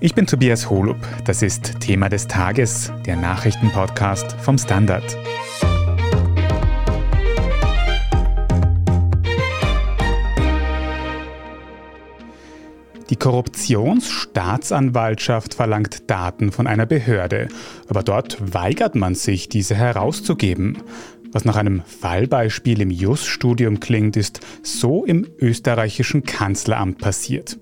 Ich bin Tobias Holub. Das ist Thema des Tages, der Nachrichtenpodcast vom Standard. Die Korruptionsstaatsanwaltschaft verlangt Daten von einer Behörde, aber dort weigert man sich, diese herauszugeben. Was nach einem Fallbeispiel im JUS-Studium klingt, ist so im österreichischen Kanzleramt passiert.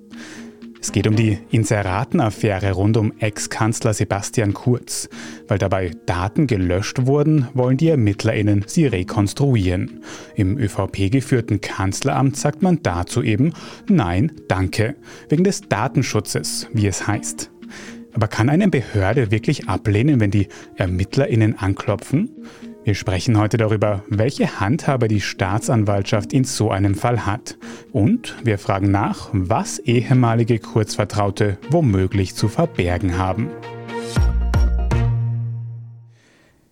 Es geht um die Inseratenaffäre rund um Ex-Kanzler Sebastian Kurz. Weil dabei Daten gelöscht wurden, wollen die ErmittlerInnen sie rekonstruieren. Im ÖVP-geführten Kanzleramt sagt man dazu eben Nein, danke, wegen des Datenschutzes, wie es heißt. Aber kann eine Behörde wirklich ablehnen, wenn die ErmittlerInnen anklopfen? Wir sprechen heute darüber, welche Handhabe die Staatsanwaltschaft in so einem Fall hat. Und wir fragen nach, was ehemalige Kurzvertraute womöglich zu verbergen haben.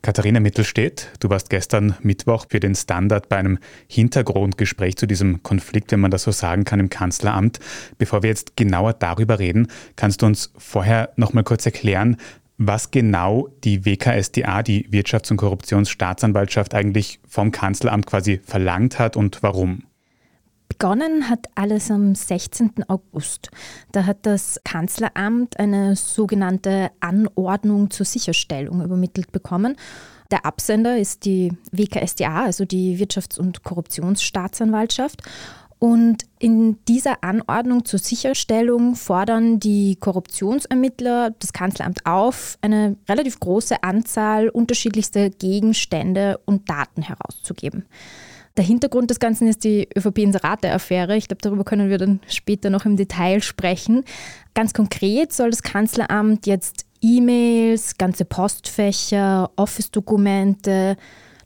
Katharina Mittelstedt, du warst gestern Mittwoch für den Standard bei einem Hintergrundgespräch zu diesem Konflikt, wenn man das so sagen kann, im Kanzleramt. Bevor wir jetzt genauer darüber reden, kannst du uns vorher noch mal kurz erklären, was genau die WKSDA, die Wirtschafts- und Korruptionsstaatsanwaltschaft, eigentlich vom Kanzleramt quasi verlangt hat und warum. Begonnen hat alles am 16. August. Da hat das Kanzleramt eine sogenannte Anordnung zur Sicherstellung übermittelt bekommen. Der Absender ist die WKSDA, also die Wirtschafts- und Korruptionsstaatsanwaltschaft. Und in dieser Anordnung zur Sicherstellung fordern die Korruptionsermittler das Kanzleramt auf, eine relativ große Anzahl unterschiedlichster Gegenstände und Daten herauszugeben. Der Hintergrund des Ganzen ist die ÖVP-Inserate-Affäre. Ich glaube, darüber können wir dann später noch im Detail sprechen. Ganz konkret soll das Kanzleramt jetzt E-Mails, ganze Postfächer, Office-Dokumente,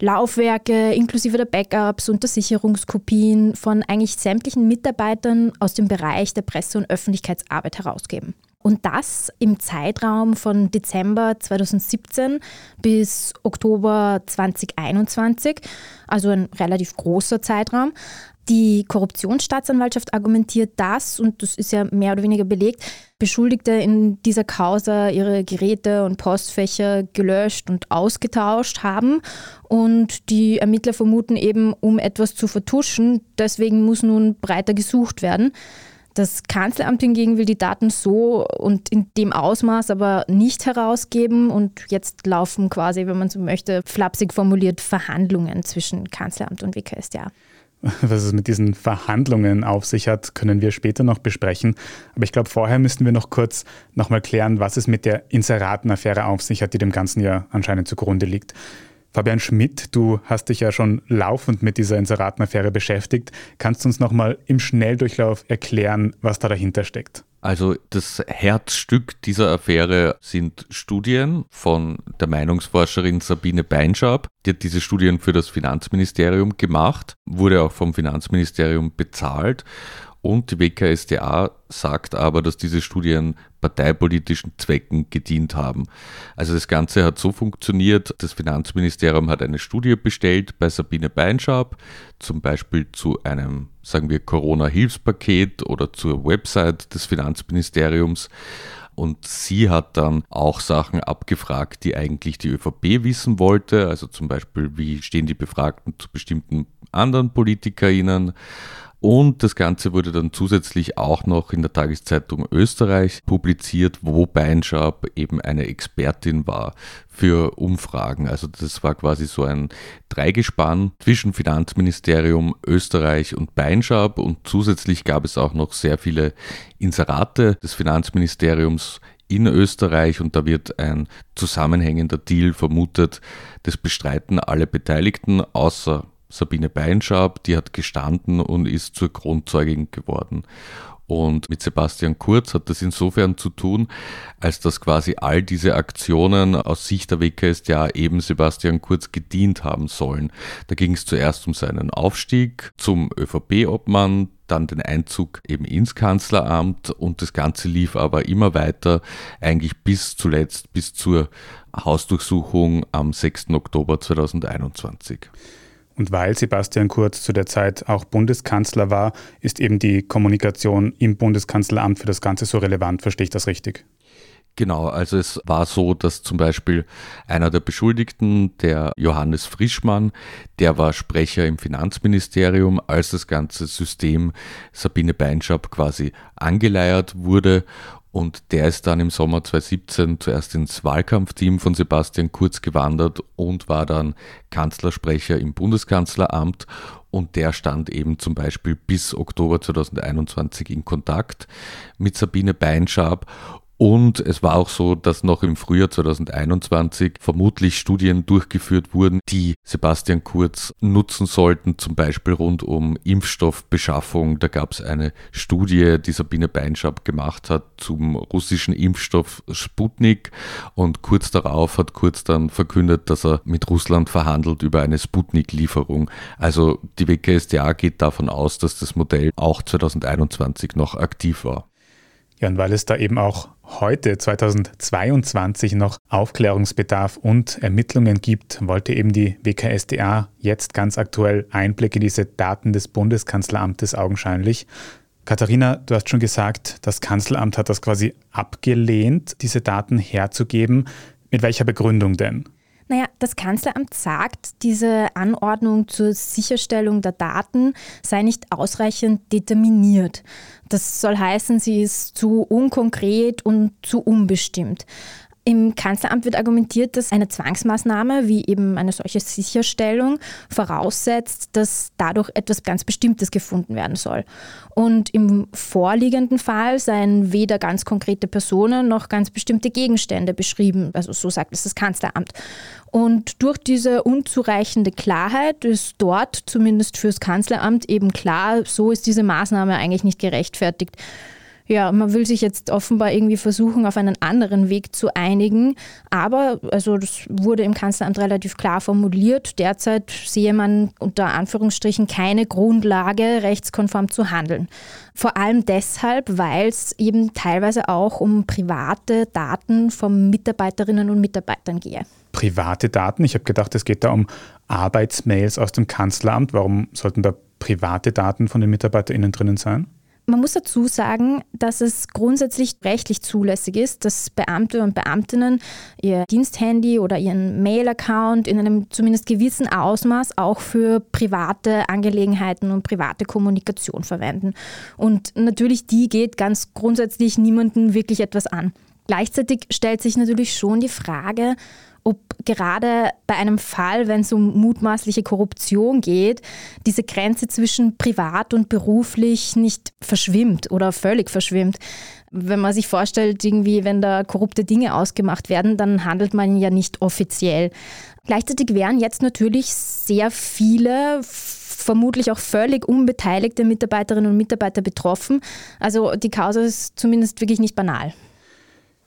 Laufwerke inklusive der Backups und der Sicherungskopien von eigentlich sämtlichen Mitarbeitern aus dem Bereich der Presse- und Öffentlichkeitsarbeit herausgeben. Und das im Zeitraum von Dezember 2017 bis Oktober 2021, also ein relativ großer Zeitraum. Die Korruptionsstaatsanwaltschaft argumentiert das, und das ist ja mehr oder weniger belegt, Beschuldigte in dieser Causa ihre Geräte und Postfächer gelöscht und ausgetauscht haben. Und die Ermittler vermuten eben, um etwas zu vertuschen, deswegen muss nun breiter gesucht werden. Das Kanzleramt hingegen will die Daten so und in dem Ausmaß aber nicht herausgeben. Und jetzt laufen quasi, wenn man so möchte, flapsig formuliert Verhandlungen zwischen Kanzleramt und WKStA. Was es mit diesen Verhandlungen auf sich hat, können wir später noch besprechen. Aber ich glaube, vorher müssten wir noch kurz nochmal klären, was es mit der Inseratenaffäre auf sich hat, die dem Ganzen ja anscheinend zugrunde liegt. Fabian Schmidt, du hast dich ja schon laufend mit dieser Inseratenaffäre beschäftigt. Kannst du uns nochmal im Schnelldurchlauf erklären, was da dahinter steckt? Also das Herzstück dieser Affäre sind Studien von der Meinungsforscherin Sabine Beinschab. Die hat diese Studien für das Finanzministerium gemacht, wurde auch vom Finanzministerium bezahlt und die WKSDA sagt aber, dass diese Studien parteipolitischen Zwecken gedient haben. Also das Ganze hat so funktioniert, das Finanzministerium hat eine Studie bestellt bei Sabine Beinschab, zum Beispiel zu einem, sagen wir, Corona-Hilfspaket oder zur Website des Finanzministeriums. Und sie hat dann auch Sachen abgefragt, die eigentlich die ÖVP wissen wollte. Also zum Beispiel, wie stehen die Befragten zu bestimmten anderen PolitikerInnen und das Ganze wurde dann zusätzlich auch noch in der Tageszeitung Österreich publiziert, wo Beinschab eben eine Expertin war für Umfragen. Also das war quasi so ein Dreigespann zwischen Finanzministerium, Österreich und Beinschab. Und zusätzlich gab es auch noch sehr viele Inserate des Finanzministeriums in Österreich und da wird ein zusammenhängender Deal vermutet. Das bestreiten alle Beteiligten außer Sabine Beinschab, die hat gestanden und ist zur Kronzeugin geworden. Und mit Sebastian Kurz hat das insofern zu tun, als dass quasi all diese Aktionen aus Sicht der WKStA eben Sebastian Kurz gedient haben sollen. Da ging es zuerst um seinen Aufstieg zum ÖVP-Obmann, dann den Einzug eben ins Kanzleramt und das Ganze lief aber immer weiter, eigentlich bis zuletzt, bis zur Hausdurchsuchung am 6. Oktober 2021. Und weil Sebastian Kurz zu der Zeit auch Bundeskanzler war, ist eben die Kommunikation im Bundeskanzleramt für das Ganze so relevant. Verstehe ich das richtig? Genau, also es war so, dass zum Beispiel einer der Beschuldigten, der Johannes Frischmann, der war Sprecher im Finanzministerium, als das ganze System Sabine Beinschab quasi angeleiert wurde und der ist dann im Sommer 2017 zuerst ins Wahlkampfteam von Sebastian Kurz gewandert und war dann Kanzlersprecher im Bundeskanzleramt. Und der stand eben zum Beispiel bis Oktober 2021 in Kontakt mit Sabine Beinschab. Und es war auch so, dass noch im Frühjahr 2021 vermutlich Studien durchgeführt wurden, die Sebastian Kurz nutzen sollten, zum Beispiel rund um Impfstoffbeschaffung. Da gab es eine Studie, die Sabine Beinschab gemacht hat zum russischen Impfstoff Sputnik. Und kurz darauf hat Kurz dann verkündet, dass er mit Russland verhandelt über eine Sputnik-Lieferung. Also die WKSDA geht davon aus, dass das Modell auch 2021 noch aktiv war. Ja, und weil es da eben auch heute, 2022, noch Aufklärungsbedarf und Ermittlungen gibt, wollte eben die WKSDA jetzt ganz aktuell Einblick in diese Daten des Bundeskanzleramtes augenscheinlich. Katharina, du hast schon gesagt, das Kanzleramt hat das quasi abgelehnt, diese Daten herzugeben. Mit welcher Begründung denn? Naja, das Kanzleramt sagt, diese Anordnung zur Sicherstellung der Daten sei nicht ausreichend determiniert. Das soll heißen, sie ist zu unkonkret und zu unbestimmt. Im Kanzleramt wird argumentiert, dass eine Zwangsmaßnahme wie eben eine solche Sicherstellung voraussetzt, dass dadurch etwas ganz Bestimmtes gefunden werden soll. Und im vorliegenden Fall seien weder ganz konkrete Personen noch ganz bestimmte Gegenstände beschrieben. Also so sagt es das Kanzleramt. Und durch diese unzureichende Klarheit ist dort zumindest fürs Kanzleramt eben klar, so ist diese Maßnahme eigentlich nicht gerechtfertigt ja, man will sich jetzt offenbar irgendwie versuchen, auf einen anderen Weg zu einigen. Aber, also das wurde im Kanzleramt relativ klar formuliert, derzeit sehe man unter Anführungsstrichen keine Grundlage, rechtskonform zu handeln. Vor allem deshalb, weil es eben teilweise auch um private Daten von Mitarbeiterinnen und Mitarbeitern gehe. Private Daten? Ich habe gedacht, es geht da um Arbeitsmails aus dem Kanzleramt. Warum sollten da private Daten von den MitarbeiterInnen drinnen sein? Man muss dazu sagen, dass es grundsätzlich rechtlich zulässig ist, dass Beamte und Beamtinnen ihr Diensthandy oder ihren Mail-Account in einem zumindest gewissen Ausmaß auch für private Angelegenheiten und private Kommunikation verwenden. Und natürlich, die geht ganz grundsätzlich niemandem wirklich etwas an. Gleichzeitig stellt sich natürlich schon die Frage, ob gerade bei einem Fall, wenn es um mutmaßliche Korruption geht, diese Grenze zwischen privat und beruflich nicht verschwimmt oder völlig verschwimmt. Wenn man sich vorstellt, irgendwie, wenn da korrupte Dinge ausgemacht werden, dann handelt man ja nicht offiziell. Gleichzeitig wären jetzt natürlich sehr viele vermutlich auch völlig unbeteiligte Mitarbeiterinnen und Mitarbeiter betroffen. Also die Causa ist zumindest wirklich nicht banal.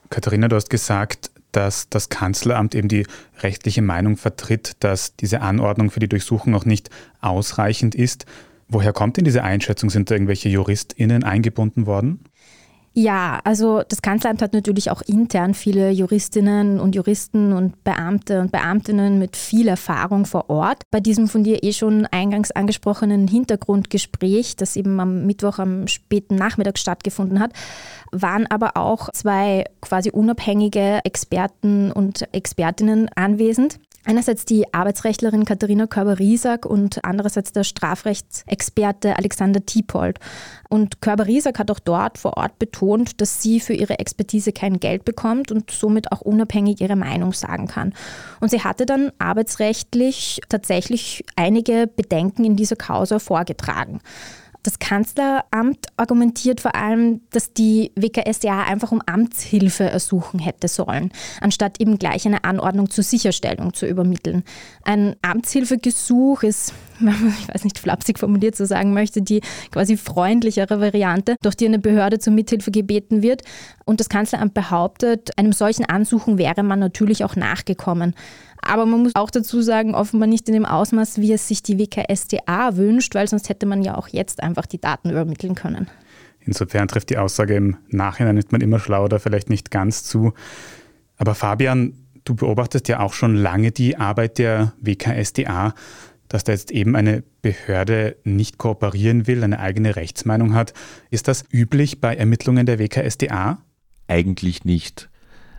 Katharina, du hast gesagt, dass das Kanzleramt eben die rechtliche Meinung vertritt, dass diese Anordnung für die Durchsuchung noch nicht ausreichend ist. Woher kommt denn diese Einschätzung? Sind da irgendwelche JuristInnen eingebunden worden? Ja, also das Kanzleramt hat natürlich auch intern viele Juristinnen und Juristen und Beamte und Beamtinnen mit viel Erfahrung vor Ort. Bei diesem von dir eh schon eingangs angesprochenen Hintergrundgespräch, das eben am Mittwoch am späten Nachmittag stattgefunden hat, waren aber auch zwei quasi unabhängige Experten und Expertinnen anwesend. Einerseits die Arbeitsrechtlerin Katharina Körber-Riesack und andererseits der Strafrechtsexperte Alexander Tiepold. Und Körber-Riesack hat auch dort vor Ort betont, dass sie für ihre Expertise kein Geld bekommt und somit auch unabhängig ihre Meinung sagen kann. Und sie hatte dann arbeitsrechtlich tatsächlich einige Bedenken in dieser Causa vorgetragen. Das Kanzleramt argumentiert vor allem, dass die WKSDA einfach um Amtshilfe ersuchen hätte sollen, anstatt eben gleich eine Anordnung zur Sicherstellung zu übermitteln. Ein Amtshilfegesuch ist, ich weiß nicht, flapsig formuliert zu sagen möchte, die quasi freundlichere Variante, durch die eine Behörde zur Mithilfe gebeten wird. Und das Kanzleramt behauptet, einem solchen Ansuchen wäre man natürlich auch nachgekommen. Aber man muss auch dazu sagen, offenbar nicht in dem Ausmaß, wie es sich die WKSDA wünscht, weil sonst hätte man ja auch jetzt einfach die Daten übermitteln können. Insofern trifft die Aussage im Nachhinein ist man immer schlau oder vielleicht nicht ganz zu. Aber Fabian, du beobachtest ja auch schon lange die Arbeit der WKSDA. dass da jetzt eben eine Behörde nicht kooperieren will, eine eigene Rechtsmeinung hat. Ist das üblich bei Ermittlungen der WKSDA? Eigentlich nicht.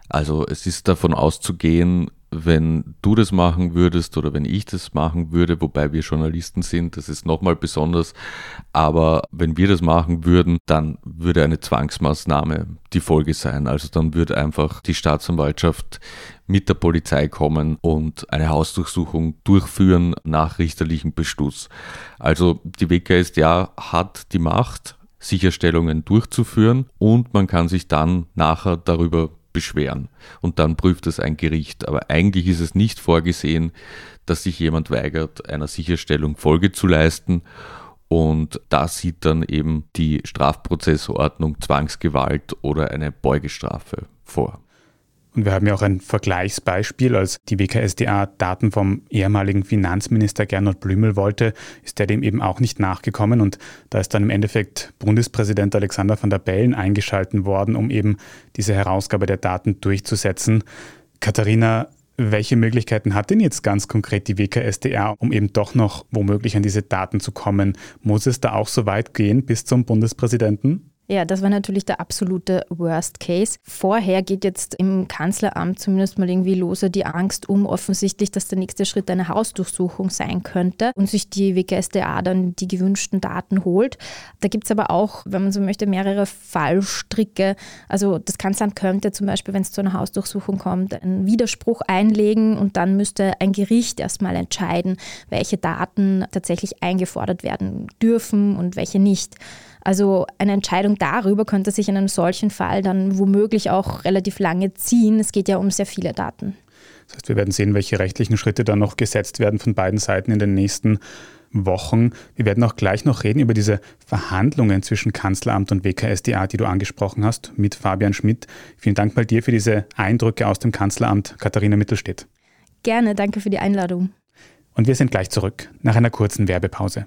Also es ist davon auszugehen, wenn du das machen würdest oder wenn ich das machen würde, wobei wir Journalisten sind, das ist nochmal besonders, aber wenn wir das machen würden, dann würde eine Zwangsmaßnahme die Folge sein. Also dann würde einfach die Staatsanwaltschaft mit der Polizei kommen und eine Hausdurchsuchung durchführen nach richterlichem Beschluss. Also die WKSDA hat die Macht, Sicherstellungen durchzuführen und man kann sich dann nachher darüber beschweren und dann prüft es ein Gericht. Aber eigentlich ist es nicht vorgesehen, dass sich jemand weigert, einer Sicherstellung Folge zu leisten. Und da sieht dann eben die Strafprozessordnung Zwangsgewalt oder eine Beugestrafe vor. Und wir haben ja auch ein Vergleichsbeispiel. Als die WKSDA Daten vom ehemaligen Finanzminister Gernot Blümel wollte, ist der dem eben auch nicht nachgekommen. Und da ist dann im Endeffekt Bundespräsident Alexander van der Bellen eingeschalten worden, um eben diese Herausgabe der Daten durchzusetzen. Katharina, welche Möglichkeiten hat denn jetzt ganz konkret die WKSDA, um eben doch noch womöglich an diese Daten zu kommen? Muss es da auch so weit gehen bis zum Bundespräsidenten? Ja, das war natürlich der absolute Worst Case. Vorher geht jetzt im Kanzleramt zumindest mal irgendwie lose die Angst um, offensichtlich, dass der nächste Schritt eine Hausdurchsuchung sein könnte und sich die WGSDA dann die gewünschten Daten holt. Da gibt es aber auch, wenn man so möchte, mehrere Fallstricke. Also das Kanzleramt könnte zum Beispiel, wenn es zu einer Hausdurchsuchung kommt, einen Widerspruch einlegen und dann müsste ein Gericht erstmal entscheiden, welche Daten tatsächlich eingefordert werden dürfen und welche nicht. Also eine Entscheidung darüber könnte sich in einem solchen Fall dann womöglich auch relativ lange ziehen. Es geht ja um sehr viele Daten. Das heißt, wir werden sehen, welche rechtlichen Schritte dann noch gesetzt werden von beiden Seiten in den nächsten Wochen. Wir werden auch gleich noch reden über diese Verhandlungen zwischen Kanzleramt und WKSDA, die du angesprochen hast, mit Fabian Schmidt. Vielen Dank mal dir für diese Eindrücke aus dem Kanzleramt, Katharina Mittelstedt. Gerne, danke für die Einladung. Und wir sind gleich zurück nach einer kurzen Werbepause.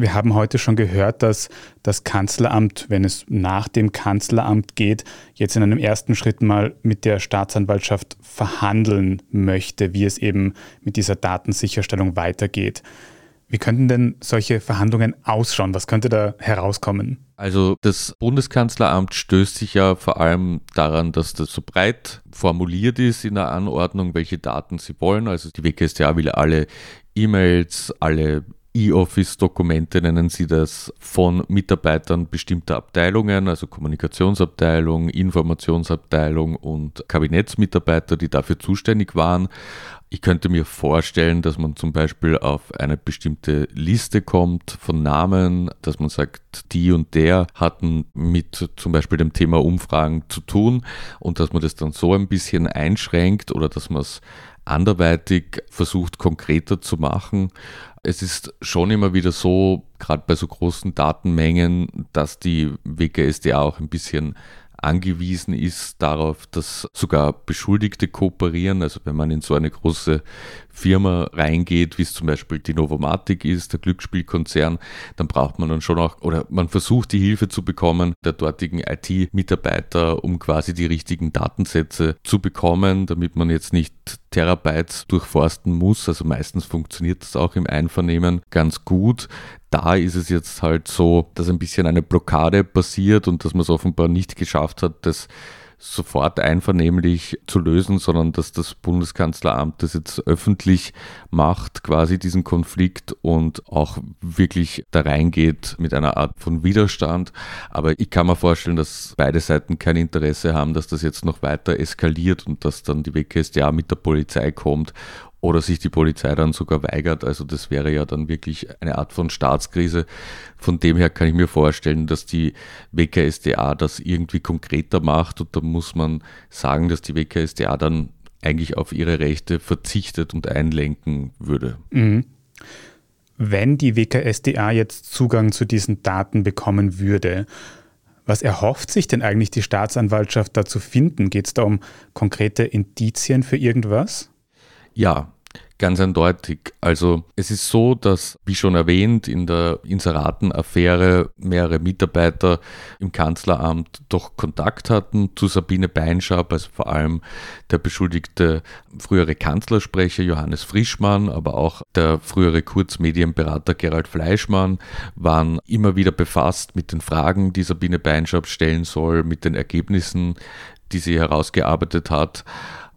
wir haben heute schon gehört, dass das Kanzleramt, wenn es nach dem Kanzleramt geht, jetzt in einem ersten Schritt mal mit der Staatsanwaltschaft verhandeln möchte, wie es eben mit dieser Datensicherstellung weitergeht. Wie könnten denn solche Verhandlungen ausschauen? Was könnte da herauskommen? Also das Bundeskanzleramt stößt sich ja vor allem daran, dass das so breit formuliert ist in der Anordnung, welche Daten sie wollen. Also die WKStA will alle E-Mails, alle E-Office-Dokumente nennen sie das von Mitarbeitern bestimmter Abteilungen, also Kommunikationsabteilung, Informationsabteilung und Kabinettsmitarbeiter, die dafür zuständig waren. Ich könnte mir vorstellen, dass man zum Beispiel auf eine bestimmte Liste kommt von Namen, dass man sagt, die und der hatten mit zum Beispiel dem Thema Umfragen zu tun und dass man das dann so ein bisschen einschränkt oder dass man es anderweitig versucht konkreter zu machen. Es ist schon immer wieder so, gerade bei so großen Datenmengen, dass die WKSDA auch ein bisschen angewiesen ist darauf, dass sogar Beschuldigte kooperieren. Also wenn man in so eine große Firma reingeht, wie es zum Beispiel die Novomatic ist, der Glücksspielkonzern, dann braucht man dann schon auch, oder man versucht die Hilfe zu bekommen der dortigen IT-Mitarbeiter, um quasi die richtigen Datensätze zu bekommen, damit man jetzt nicht Terabytes durchforsten muss. Also meistens funktioniert das auch im Einvernehmen ganz gut. Da ist es jetzt halt so, dass ein bisschen eine Blockade passiert und dass man es offenbar nicht geschafft hat, das sofort einvernehmlich zu lösen, sondern dass das Bundeskanzleramt das jetzt öffentlich macht, quasi diesen Konflikt und auch wirklich da reingeht mit einer Art von Widerstand. Aber ich kann mir vorstellen, dass beide Seiten kein Interesse haben, dass das jetzt noch weiter eskaliert und dass dann die WKStA mit der Polizei kommt oder sich die Polizei dann sogar weigert. Also das wäre ja dann wirklich eine Art von Staatskrise. Von dem her kann ich mir vorstellen, dass die WKSDA das irgendwie konkreter macht und da muss man sagen, dass die WKSDA dann eigentlich auf ihre Rechte verzichtet und einlenken würde. Mhm. Wenn die WKSDA jetzt Zugang zu diesen Daten bekommen würde, Was erhofft sich denn eigentlich die Staatsanwaltschaft da zu finden? Geht es da um konkrete Indizien für irgendwas? Ja, Ganz eindeutig. Also es ist so, dass, wie schon erwähnt, in der Inseratenaffäre mehrere Mitarbeiter im Kanzleramt doch Kontakt hatten zu Sabine Beinschab, also vor allem der beschuldigte frühere Kanzlersprecher Johannes Frischmann, aber auch der frühere Kurzmedienberater Gerald Fleischmann waren immer wieder befasst mit den Fragen, die Sabine Beinschab stellen soll, mit den Ergebnissen, die sie herausgearbeitet hat.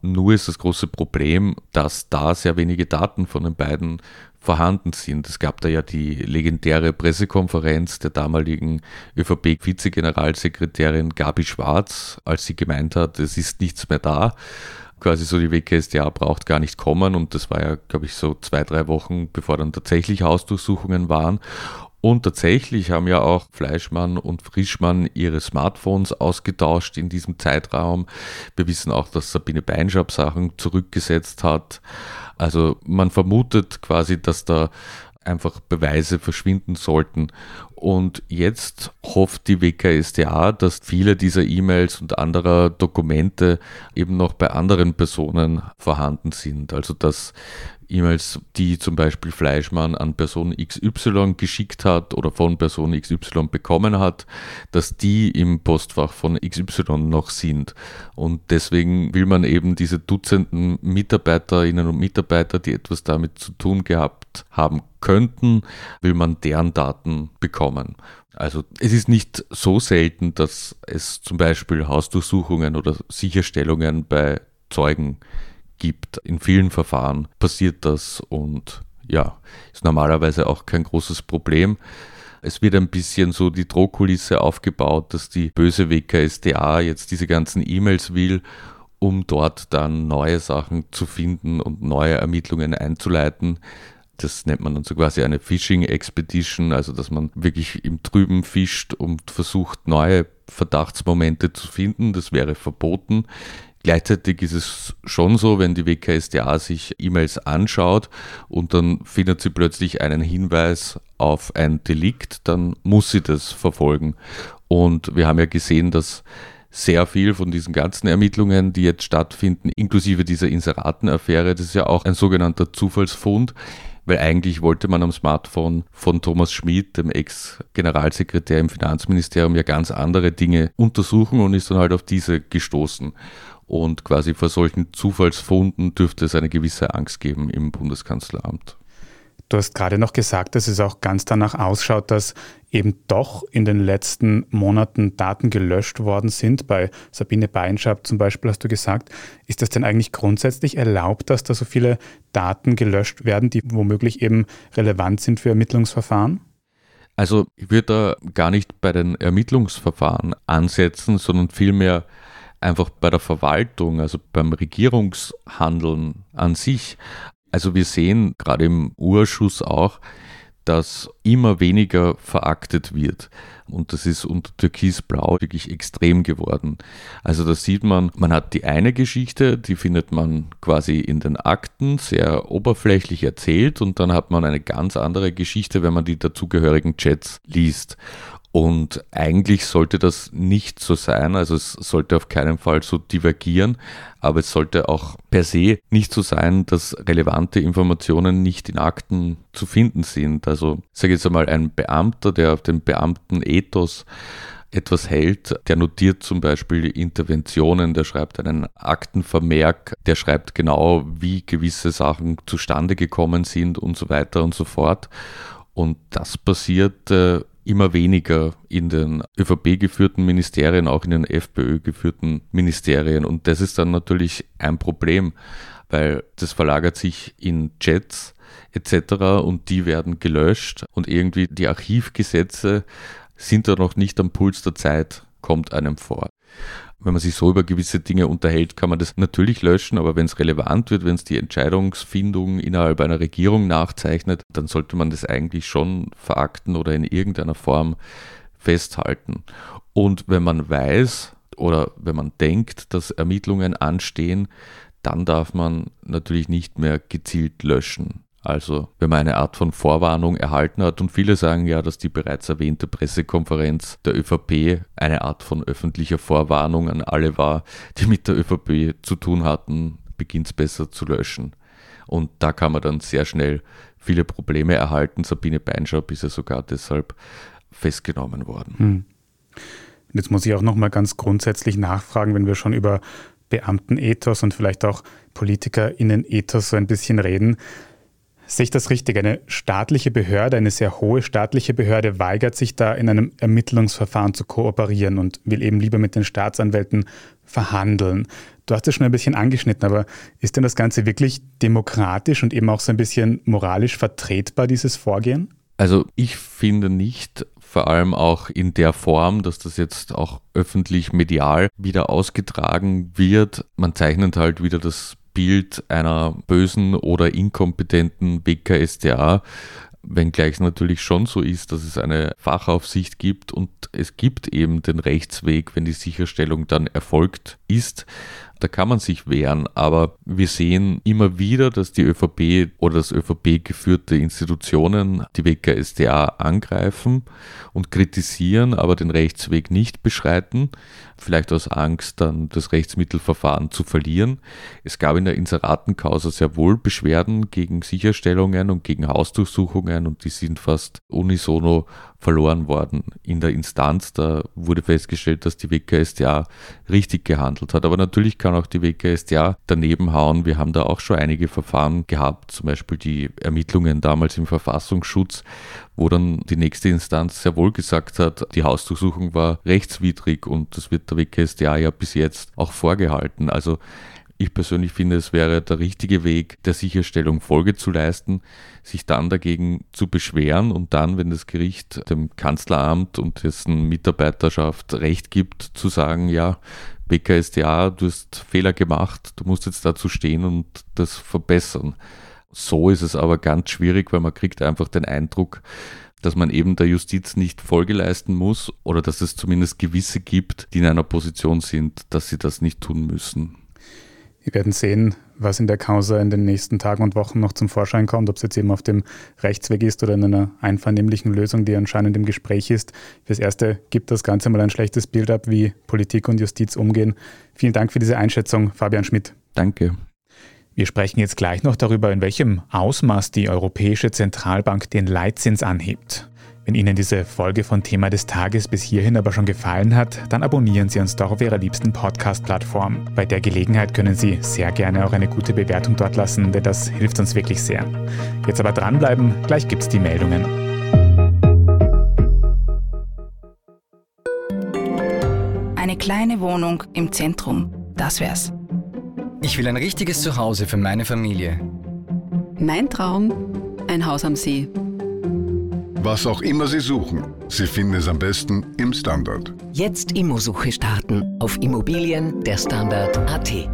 Nur ist das große Problem, dass da sehr wenige Daten von den beiden vorhanden sind. Es gab da ja die legendäre Pressekonferenz der damaligen ÖVP-Vizegeneralsekretärin Gabi Schwarz, als sie gemeint hat, es ist nichts mehr da. Quasi so die WKSDA braucht gar nicht kommen und das war ja, glaube ich, so zwei, drei Wochen, bevor dann tatsächlich Hausdurchsuchungen waren. Und tatsächlich haben ja auch Fleischmann und Frischmann ihre Smartphones ausgetauscht in diesem Zeitraum. Wir wissen auch, dass Sabine Beinschab Sachen zurückgesetzt hat. Also man vermutet quasi, dass da einfach Beweise verschwinden sollten. Und jetzt hofft die WKSDA, dass viele dieser E-Mails und anderer Dokumente eben noch bei anderen Personen vorhanden sind. Also dass E-Mails, die zum Beispiel Fleischmann an Person XY geschickt hat oder von Person XY bekommen hat, dass die im Postfach von XY noch sind. Und deswegen will man eben diese Dutzenden Mitarbeiterinnen und Mitarbeiter, die etwas damit zu tun gehabt haben könnten, will man deren Daten bekommen. Also es ist nicht so selten, dass es zum Beispiel Hausdurchsuchungen oder Sicherstellungen bei Zeugen gibt gibt. In vielen Verfahren passiert das und ja, ist normalerweise auch kein großes Problem. Es wird ein bisschen so die Drohkulisse aufgebaut, dass die böse WKSDA jetzt diese ganzen E-Mails will, um dort dann neue Sachen zu finden und neue Ermittlungen einzuleiten. Das nennt man dann so quasi eine Phishing Expedition, also dass man wirklich im Trüben fischt und versucht, neue Verdachtsmomente zu finden. Das wäre verboten. Gleichzeitig ist es schon so, wenn die WKSDA sich E-Mails anschaut und dann findet sie plötzlich einen Hinweis auf ein Delikt, dann muss sie das verfolgen. Und wir haben ja gesehen, dass sehr viel von diesen ganzen Ermittlungen, die jetzt stattfinden, inklusive dieser Inseratenaffäre, das ist ja auch ein sogenannter Zufallsfund, weil eigentlich wollte man am Smartphone von Thomas Schmid, dem Ex-Generalsekretär im Finanzministerium, ja ganz andere Dinge untersuchen und ist dann halt auf diese gestoßen. Und quasi vor solchen Zufallsfunden dürfte es eine gewisse Angst geben im Bundeskanzleramt. Du hast gerade noch gesagt, dass es auch ganz danach ausschaut, dass eben doch in den letzten Monaten Daten gelöscht worden sind. Bei Sabine Beinschab zum Beispiel hast du gesagt. Ist das denn eigentlich grundsätzlich erlaubt, dass da so viele Daten gelöscht werden, die womöglich eben relevant sind für Ermittlungsverfahren? Also ich würde da gar nicht bei den Ermittlungsverfahren ansetzen, sondern vielmehr einfach bei der Verwaltung, also beim Regierungshandeln an sich. Also wir sehen gerade im Urschuss auch, dass immer weniger veraktet wird. Und das ist unter Türkisblau wirklich extrem geworden. Also da sieht man, man hat die eine Geschichte, die findet man quasi in den Akten sehr oberflächlich erzählt und dann hat man eine ganz andere Geschichte, wenn man die dazugehörigen Chats liest. Und eigentlich sollte das nicht so sein, also es sollte auf keinen Fall so divergieren, aber es sollte auch per se nicht so sein, dass relevante Informationen nicht in Akten zu finden sind. Also ich sage jetzt einmal, ein Beamter, der auf dem Beamtenethos etwas hält, der notiert zum Beispiel Interventionen, der schreibt einen Aktenvermerk, der schreibt genau, wie gewisse Sachen zustande gekommen sind und so weiter und so fort. Und das passiert äh, immer weniger in den ÖVP geführten Ministerien, auch in den FPÖ geführten Ministerien. Und das ist dann natürlich ein Problem, weil das verlagert sich in Chats etc. und die werden gelöscht und irgendwie die Archivgesetze sind da noch nicht am Puls der Zeit, kommt einem vor wenn man sich so über gewisse Dinge unterhält, kann man das natürlich löschen, aber wenn es relevant wird, wenn es die Entscheidungsfindung innerhalb einer Regierung nachzeichnet, dann sollte man das eigentlich schon verakten oder in irgendeiner Form festhalten. Und wenn man weiß oder wenn man denkt, dass Ermittlungen anstehen, dann darf man natürlich nicht mehr gezielt löschen. Also wenn man eine Art von Vorwarnung erhalten hat und viele sagen ja, dass die bereits erwähnte Pressekonferenz der ÖVP eine Art von öffentlicher Vorwarnung an alle war, die mit der ÖVP zu tun hatten, beginnt es besser zu löschen. Und da kann man dann sehr schnell viele Probleme erhalten. Sabine Beinschab ist ja sogar deshalb festgenommen worden. Hm. Jetzt muss ich auch noch mal ganz grundsätzlich nachfragen, wenn wir schon über Beamtenethos und vielleicht auch PolitikerInnen-Ethos so ein bisschen reden. Sehe ich das richtig? Eine staatliche Behörde, eine sehr hohe staatliche Behörde weigert sich da in einem Ermittlungsverfahren zu kooperieren und will eben lieber mit den Staatsanwälten verhandeln. Du hast es schon ein bisschen angeschnitten, aber ist denn das Ganze wirklich demokratisch und eben auch so ein bisschen moralisch vertretbar, dieses Vorgehen? Also ich finde nicht, vor allem auch in der Form, dass das jetzt auch öffentlich medial wieder ausgetragen wird. Man zeichnet halt wieder das Bild einer bösen oder inkompetenten BKSDA, wenngleich es natürlich schon so ist, dass es eine Fachaufsicht gibt und es gibt eben den Rechtsweg, wenn die Sicherstellung dann erfolgt ist da kann man sich wehren, aber wir sehen immer wieder, dass die ÖVP oder das ÖVP geführte Institutionen die WKSDA angreifen und kritisieren, aber den Rechtsweg nicht beschreiten, vielleicht aus Angst, dann das Rechtsmittelverfahren zu verlieren. Es gab in der Inseratenkausa sehr wohl Beschwerden gegen Sicherstellungen und gegen Hausdurchsuchungen und die sind fast unisono verloren worden in der Instanz. Da wurde festgestellt, dass die WKStA richtig gehandelt hat. Aber natürlich kann auch die WKStA daneben hauen. Wir haben da auch schon einige Verfahren gehabt, zum Beispiel die Ermittlungen damals im Verfassungsschutz, wo dann die nächste Instanz sehr wohl gesagt hat, die Hausdurchsuchung war rechtswidrig und das wird der WKStA ja bis jetzt auch vorgehalten. Also ich persönlich finde, es wäre der richtige Weg, der Sicherstellung Folge zu leisten, sich dann dagegen zu beschweren und dann, wenn das Gericht dem Kanzleramt und dessen Mitarbeiterschaft Recht gibt, zu sagen, ja, BKSDA, du hast Fehler gemacht, du musst jetzt dazu stehen und das verbessern. So ist es aber ganz schwierig, weil man kriegt einfach den Eindruck, dass man eben der Justiz nicht Folge leisten muss oder dass es zumindest gewisse gibt, die in einer Position sind, dass sie das nicht tun müssen. Wir werden sehen, was in der Causa in den nächsten Tagen und Wochen noch zum Vorschein kommt, ob es jetzt eben auf dem Rechtsweg ist oder in einer einvernehmlichen Lösung, die anscheinend im Gespräch ist. Fürs Erste gibt das Ganze mal ein schlechtes Bild ab, wie Politik und Justiz umgehen. Vielen Dank für diese Einschätzung, Fabian Schmidt. Danke. Wir sprechen jetzt gleich noch darüber, in welchem Ausmaß die Europäische Zentralbank den Leitzins anhebt. Wenn Ihnen diese Folge von Thema des Tages bis hierhin aber schon gefallen hat, dann abonnieren Sie uns doch auf Ihrer liebsten Podcast-Plattform. Bei der Gelegenheit können Sie sehr gerne auch eine gute Bewertung dort lassen, denn das hilft uns wirklich sehr. Jetzt aber dranbleiben, gleich gibt's die Meldungen. Eine kleine Wohnung im Zentrum, das wär's. Ich will ein richtiges Zuhause für meine Familie. Mein Traum, ein Haus am See was auch immer Sie suchen, Sie finden es am besten im Standard. Jetzt Immosuche starten auf Immobilien der Standard.at.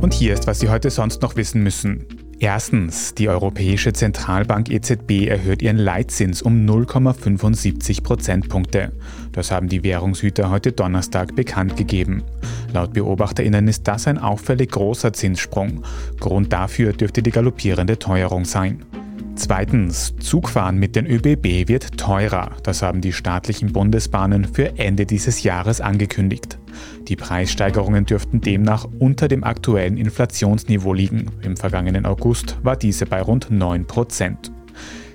Und hier ist, was Sie heute sonst noch wissen müssen. Erstens, die Europäische Zentralbank EZB erhöht ihren Leitzins um 0,75 Prozentpunkte. Das haben die Währungshüter heute Donnerstag bekannt gegeben. Laut Beobachterinnen ist das ein auffällig großer Zinssprung. Grund dafür dürfte die galoppierende Teuerung sein. Zweitens, Zugfahren mit den ÖBB wird teurer. Das haben die staatlichen Bundesbahnen für Ende dieses Jahres angekündigt. Die Preissteigerungen dürften demnach unter dem aktuellen Inflationsniveau liegen. Im vergangenen August war diese bei rund 9 Prozent.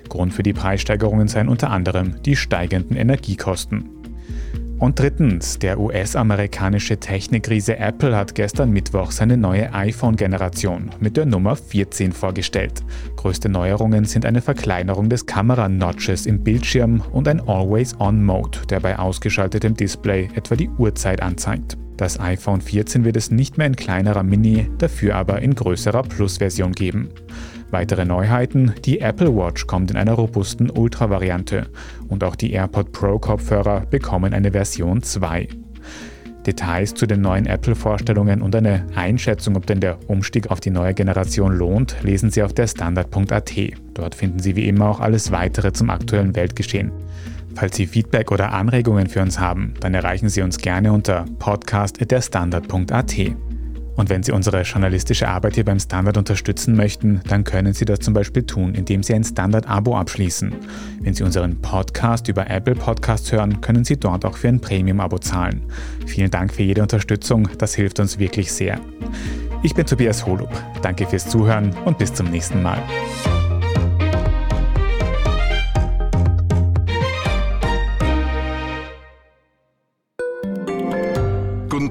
Grund für die Preissteigerungen seien unter anderem die steigenden Energiekosten. Und drittens, der US-amerikanische Technikriese Apple hat gestern Mittwoch seine neue iPhone-Generation mit der Nummer 14 vorgestellt. Größte Neuerungen sind eine Verkleinerung des Kameranotches im Bildschirm und ein Always-On-Mode, der bei ausgeschaltetem Display etwa die Uhrzeit anzeigt. Das iPhone 14 wird es nicht mehr in kleinerer Mini, dafür aber in größerer Plus-Version geben. Weitere Neuheiten, die Apple Watch kommt in einer robusten Ultra-Variante und auch die AirPod Pro Kopfhörer bekommen eine Version 2. Details zu den neuen Apple-Vorstellungen und eine Einschätzung, ob denn der Umstieg auf die neue Generation lohnt, lesen Sie auf der Standard.at. Dort finden Sie wie immer auch alles weitere zum aktuellen Weltgeschehen. Falls Sie Feedback oder Anregungen für uns haben, dann erreichen Sie uns gerne unter podcast.derstandard.at. Und wenn Sie unsere journalistische Arbeit hier beim Standard unterstützen möchten, dann können Sie das zum Beispiel tun, indem Sie ein Standard-Abo abschließen. Wenn Sie unseren Podcast über Apple Podcasts hören, können Sie dort auch für ein Premium-Abo zahlen. Vielen Dank für jede Unterstützung, das hilft uns wirklich sehr. Ich bin Tobias Holub. Danke fürs Zuhören und bis zum nächsten Mal.